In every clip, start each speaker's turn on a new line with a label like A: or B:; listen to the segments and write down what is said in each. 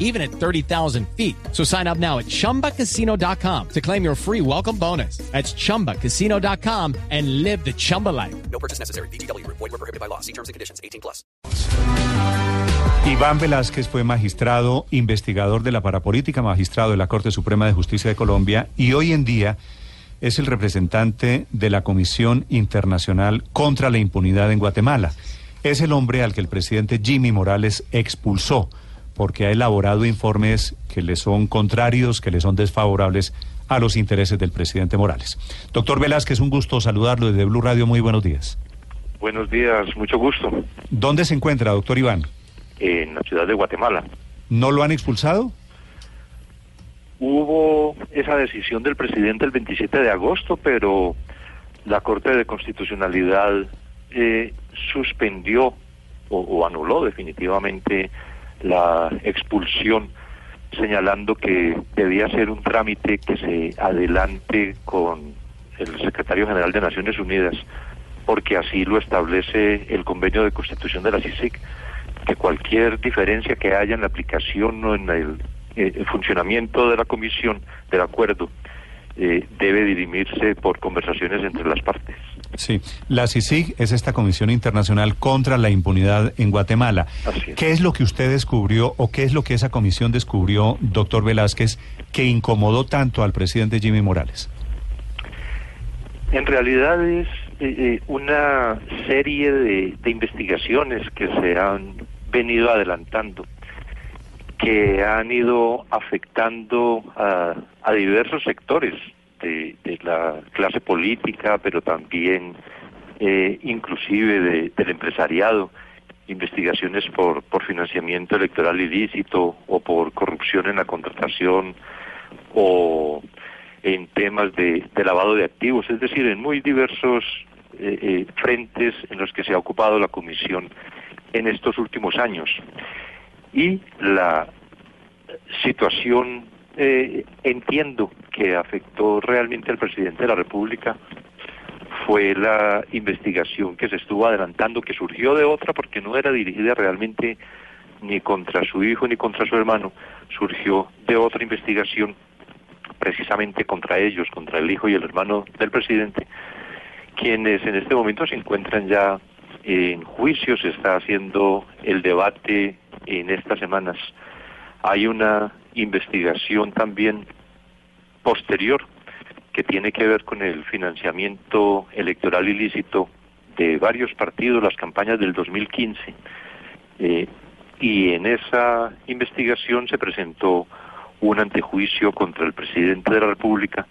A: even at 30,000 feet. So sign up now at chumbacasino.com to claim your free welcome bonus. That's chumbacasino.com and live the Chumba life.
B: No purchase necessary. BGW. Void were prohibited by law. See terms and conditions. 18 plus.
C: Iván Velázquez fue magistrado, investigador de la parapolítica, magistrado de la Corte Suprema de Justicia de Colombia y hoy en día es el representante de la Comisión Internacional contra la Impunidad en Guatemala. Es el hombre al que el presidente Jimmy Morales expulsó porque ha elaborado informes que le son contrarios, que le son desfavorables a los intereses del presidente Morales. Doctor Velázquez, un gusto saludarlo desde Blue Radio. Muy buenos días.
D: Buenos días, mucho gusto.
C: ¿Dónde se encuentra, doctor Iván?
D: En la ciudad de Guatemala.
C: ¿No lo han expulsado?
D: Hubo esa decisión del presidente el 27 de agosto, pero la Corte de Constitucionalidad eh, suspendió o, o anuló definitivamente la expulsión, señalando que debía ser un trámite que se adelante con el secretario general de Naciones Unidas, porque así lo establece el convenio de constitución de la CICIC, que cualquier diferencia que haya en la aplicación o en el, eh, funcionamiento de la comisión, del acuerdo, eh, debe dirimirse por conversaciones entre las partes.
C: Sí, la CICIG es esta Comisión Internacional contra la Impunidad en Guatemala.
D: Es.
C: ¿Qué es lo que usted descubrió o qué es lo que esa comisión descubrió, doctor Velázquez, que incomodó tanto al presidente Jimmy Morales?
D: En realidad es eh, eh, una serie de, de investigaciones que se han venido adelantando, que han ido afectando a, a diversos sectores de, de la clase política, pero también eh, inclusive de- del empresariado, investigaciones por, por financiamiento electoral ilícito o por corrupción en la contratación o en temas de, de lavado de activos, es decir, en muy diversos eh, eh, frentes en los que se ha ocupado la comisión en estos últimos años. Y la situación, eh, entiendo que afectó realmente al presidente de la República, fue la investigación que se estuvo adelantando, que surgió de otra porque no era dirigida realmente ni contra su hijo ni contra su hermano, surgió de otra investigación precisamente contra ellos, contra el hijo y el hermano del presidente, quienes en este momento se encuentran ya en juicio, se está haciendo el debate en estas semanas. Hay una investigación también posterior que tiene que ver con el financiamiento electoral ilícito de varios partidos, las campañas del 2015. Eh, y en esa investigación se presentó un antejuicio contra el presidente de la República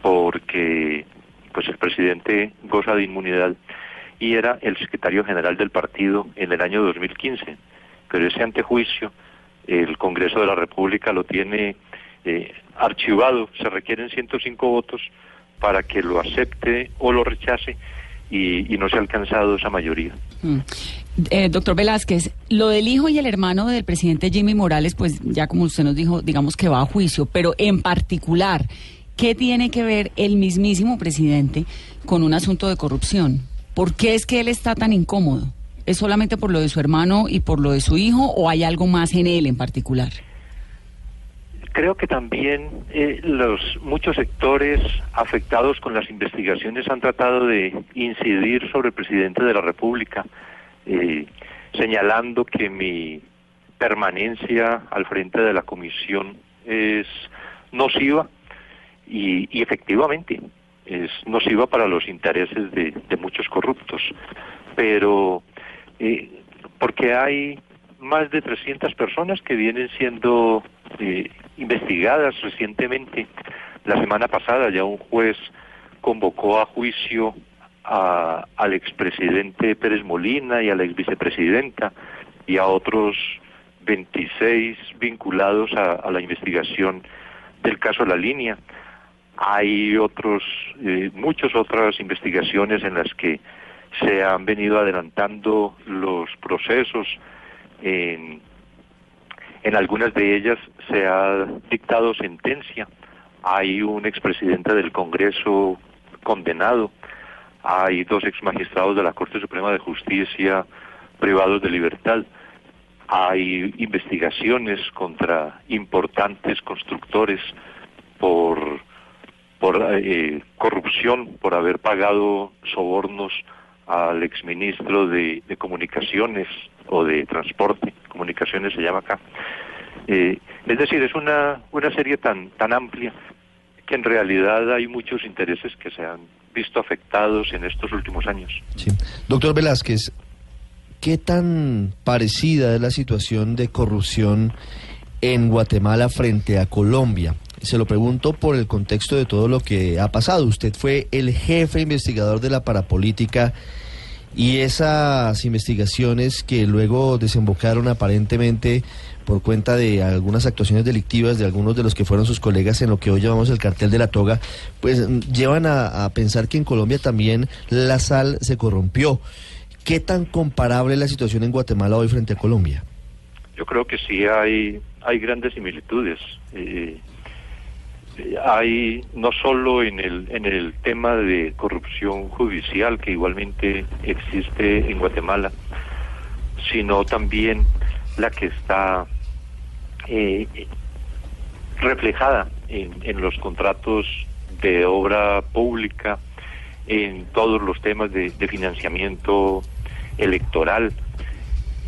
D: porque pues el presidente goza de inmunidad y era el secretario general del partido en el año 2015. Pero ese antejuicio el Congreso de la República lo tiene eh, archivado, se requieren 105 votos para que lo acepte o lo rechace y, no se ha alcanzado esa mayoría.
E: Mm. Eh, doctor Velázquez, lo del hijo y el hermano del presidente Jimmy Morales, pues ya como usted nos dijo, digamos que va a juicio, pero en particular, ¿qué tiene que ver el mismísimo presidente con un asunto de corrupción? ¿Por qué es que él está tan incómodo? ¿Es solamente por lo de su hermano y por lo de su hijo o hay algo más en él en particular?
D: Creo que también eh, los muchos sectores afectados con las investigaciones han tratado de incidir sobre el presidente de la República, eh, señalando que mi permanencia al frente de la comisión es nociva y, y efectivamente es nociva para los intereses de, de muchos corruptos, pero eh, porque hay más de 300 personas que vienen siendo eh, investigadas recientemente. La semana pasada ya un juez convocó a juicio a, al expresidente Pérez Molina y a la exvicepresidenta y a otros 26 vinculados a, la investigación del caso La Línea. Hay otros, eh, muchas otras investigaciones en las que se han venido adelantando los procesos. En, en algunas de ellas se ha dictado sentencia. Hay un expresidente del Congreso condenado. Hay dos exmagistrados de la Corte Suprema de Justicia privados de libertad. Hay investigaciones contra importantes constructores por, eh, corrupción, por haber pagado sobornos al exministro de, de Comunicaciones o de Transporte, Comunicaciones se llama acá. Eh, es decir, es una, una serie tan, tan amplia que en realidad hay muchos intereses que se han visto afectados en estos últimos años.
F: Sí. Doctor Velázquez, ¿qué tan parecida es la situación de corrupción en Guatemala frente a Colombia? Se lo pregunto por el contexto de todo lo que ha pasado. Usted fue el jefe investigador de la parapolítica y esas investigaciones que luego desembocaron aparentemente por cuenta de algunas actuaciones delictivas de algunos de los que fueron sus colegas en lo que hoy llamamos el cartel de la toga, pues llevan a, a pensar que en Colombia también la sal se corrompió. ¿Qué tan comparable es la situación en Guatemala hoy frente a Colombia?
D: Yo creo que sí hay, hay grandes similitudes. Eh, hay no solo en el en el tema de corrupción judicial que igualmente existe en Guatemala sino también la que está eh, reflejada en, en los contratos de obra pública en todos los temas de, de financiamiento electoral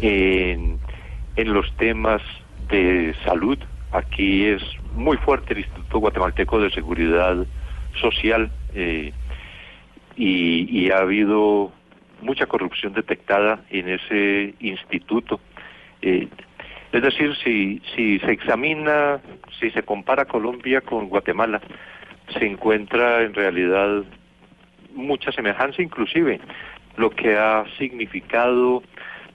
D: en, en los temas de salud. Aquí es muy fuerte el Instituto Guatemalteco de Seguridad Social eh, y, y, ha habido mucha corrupción detectada en ese instituto. Eh, es decir, si, si se examina, si se compara Colombia con Guatemala, se encuentra en realidad mucha semejanza, inclusive lo que ha significado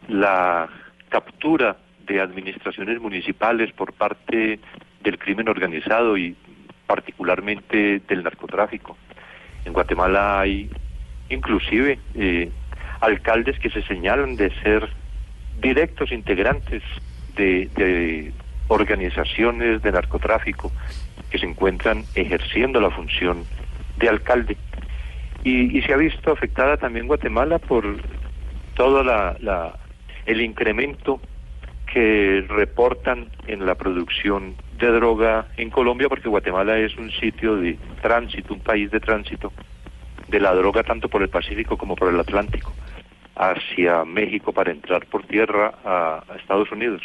D: la captura de administraciones municipales por parte del crimen organizado y particularmente del narcotráfico. En Guatemala hay inclusive eh, alcaldes que se señalan de ser directos integrantes de, de organizaciones de narcotráfico que se encuentran ejerciendo la función de alcalde. Y, y se ha visto afectada también Guatemala por todo la, la, el incremento que reportan en la producción de droga en Colombia, porque Guatemala es un sitio de tránsito, un país de tránsito de la droga tanto por el Pacífico como por el Atlántico, hacia México para entrar por tierra a, Estados Unidos.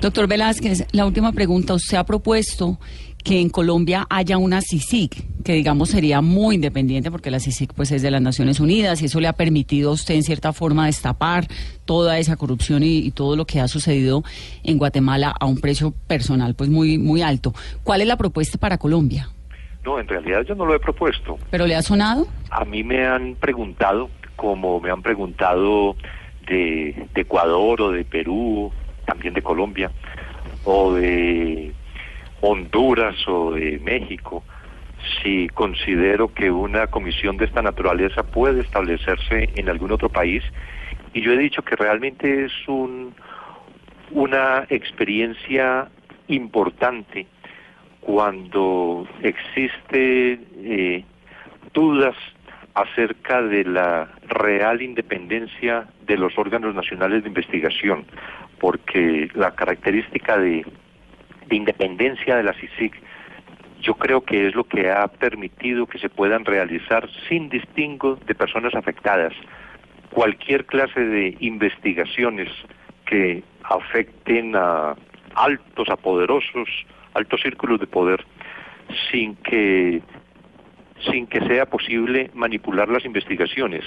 E: Doctor Velázquez, la última pregunta. Usted ha propuesto que en Colombia haya una CICIG, que digamos sería muy independiente porque la CICIG pues es de las Naciones Unidas y eso le ha permitido a usted en cierta forma destapar toda esa corrupción y, y, todo lo que ha sucedido en Guatemala a un precio personal pues muy muy alto. ¿Cuál es la propuesta para Colombia?
D: No, en realidad yo no lo he propuesto.
E: ¿Pero le ha sonado?
D: A mí me han preguntado, como me han preguntado de, de Ecuador o de Perú, también de Colombia, o de Honduras o de México, si considero que una comisión de esta naturaleza puede establecerse en algún otro país. Y yo he dicho que realmente es un, una experiencia importante cuando existe eh, dudas acerca de la real independencia de los órganos nacionales de investigación, porque la característica de de independencia de la CICIG, yo creo que es lo que ha permitido que se puedan realizar sin distingo de personas afectadas cualquier clase de investigaciones que afecten a altos, a poderosos, altos círculos de poder, sin que sin que sea posible manipular las investigaciones.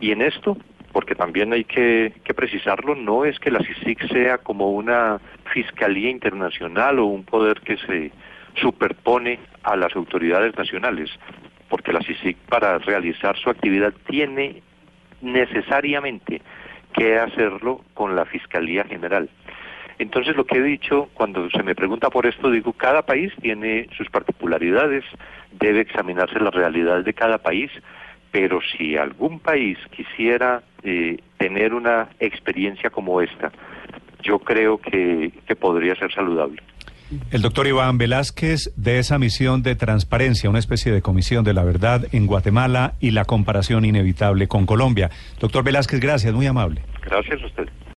D: Y en esto porque también hay que, precisarlo, no es que la CICIC sea como una fiscalía internacional o un poder que se superpone a las autoridades nacionales, porque la CICIC para realizar su actividad tiene necesariamente que hacerlo con la Fiscalía General. Entonces lo que he dicho, cuando se me pregunta por esto, digo, cada país tiene sus particularidades, debe examinarse las realidades de cada país, pero si algún país quisiera eh, tener una experiencia como esta, yo creo que, que podría ser saludable.
C: El doctor Iván Velázquez de esa misión de transparencia, una especie de comisión de la verdad en Guatemala y la comparación inevitable con Colombia. Doctor Velázquez, gracias, muy amable.
D: Gracias a usted.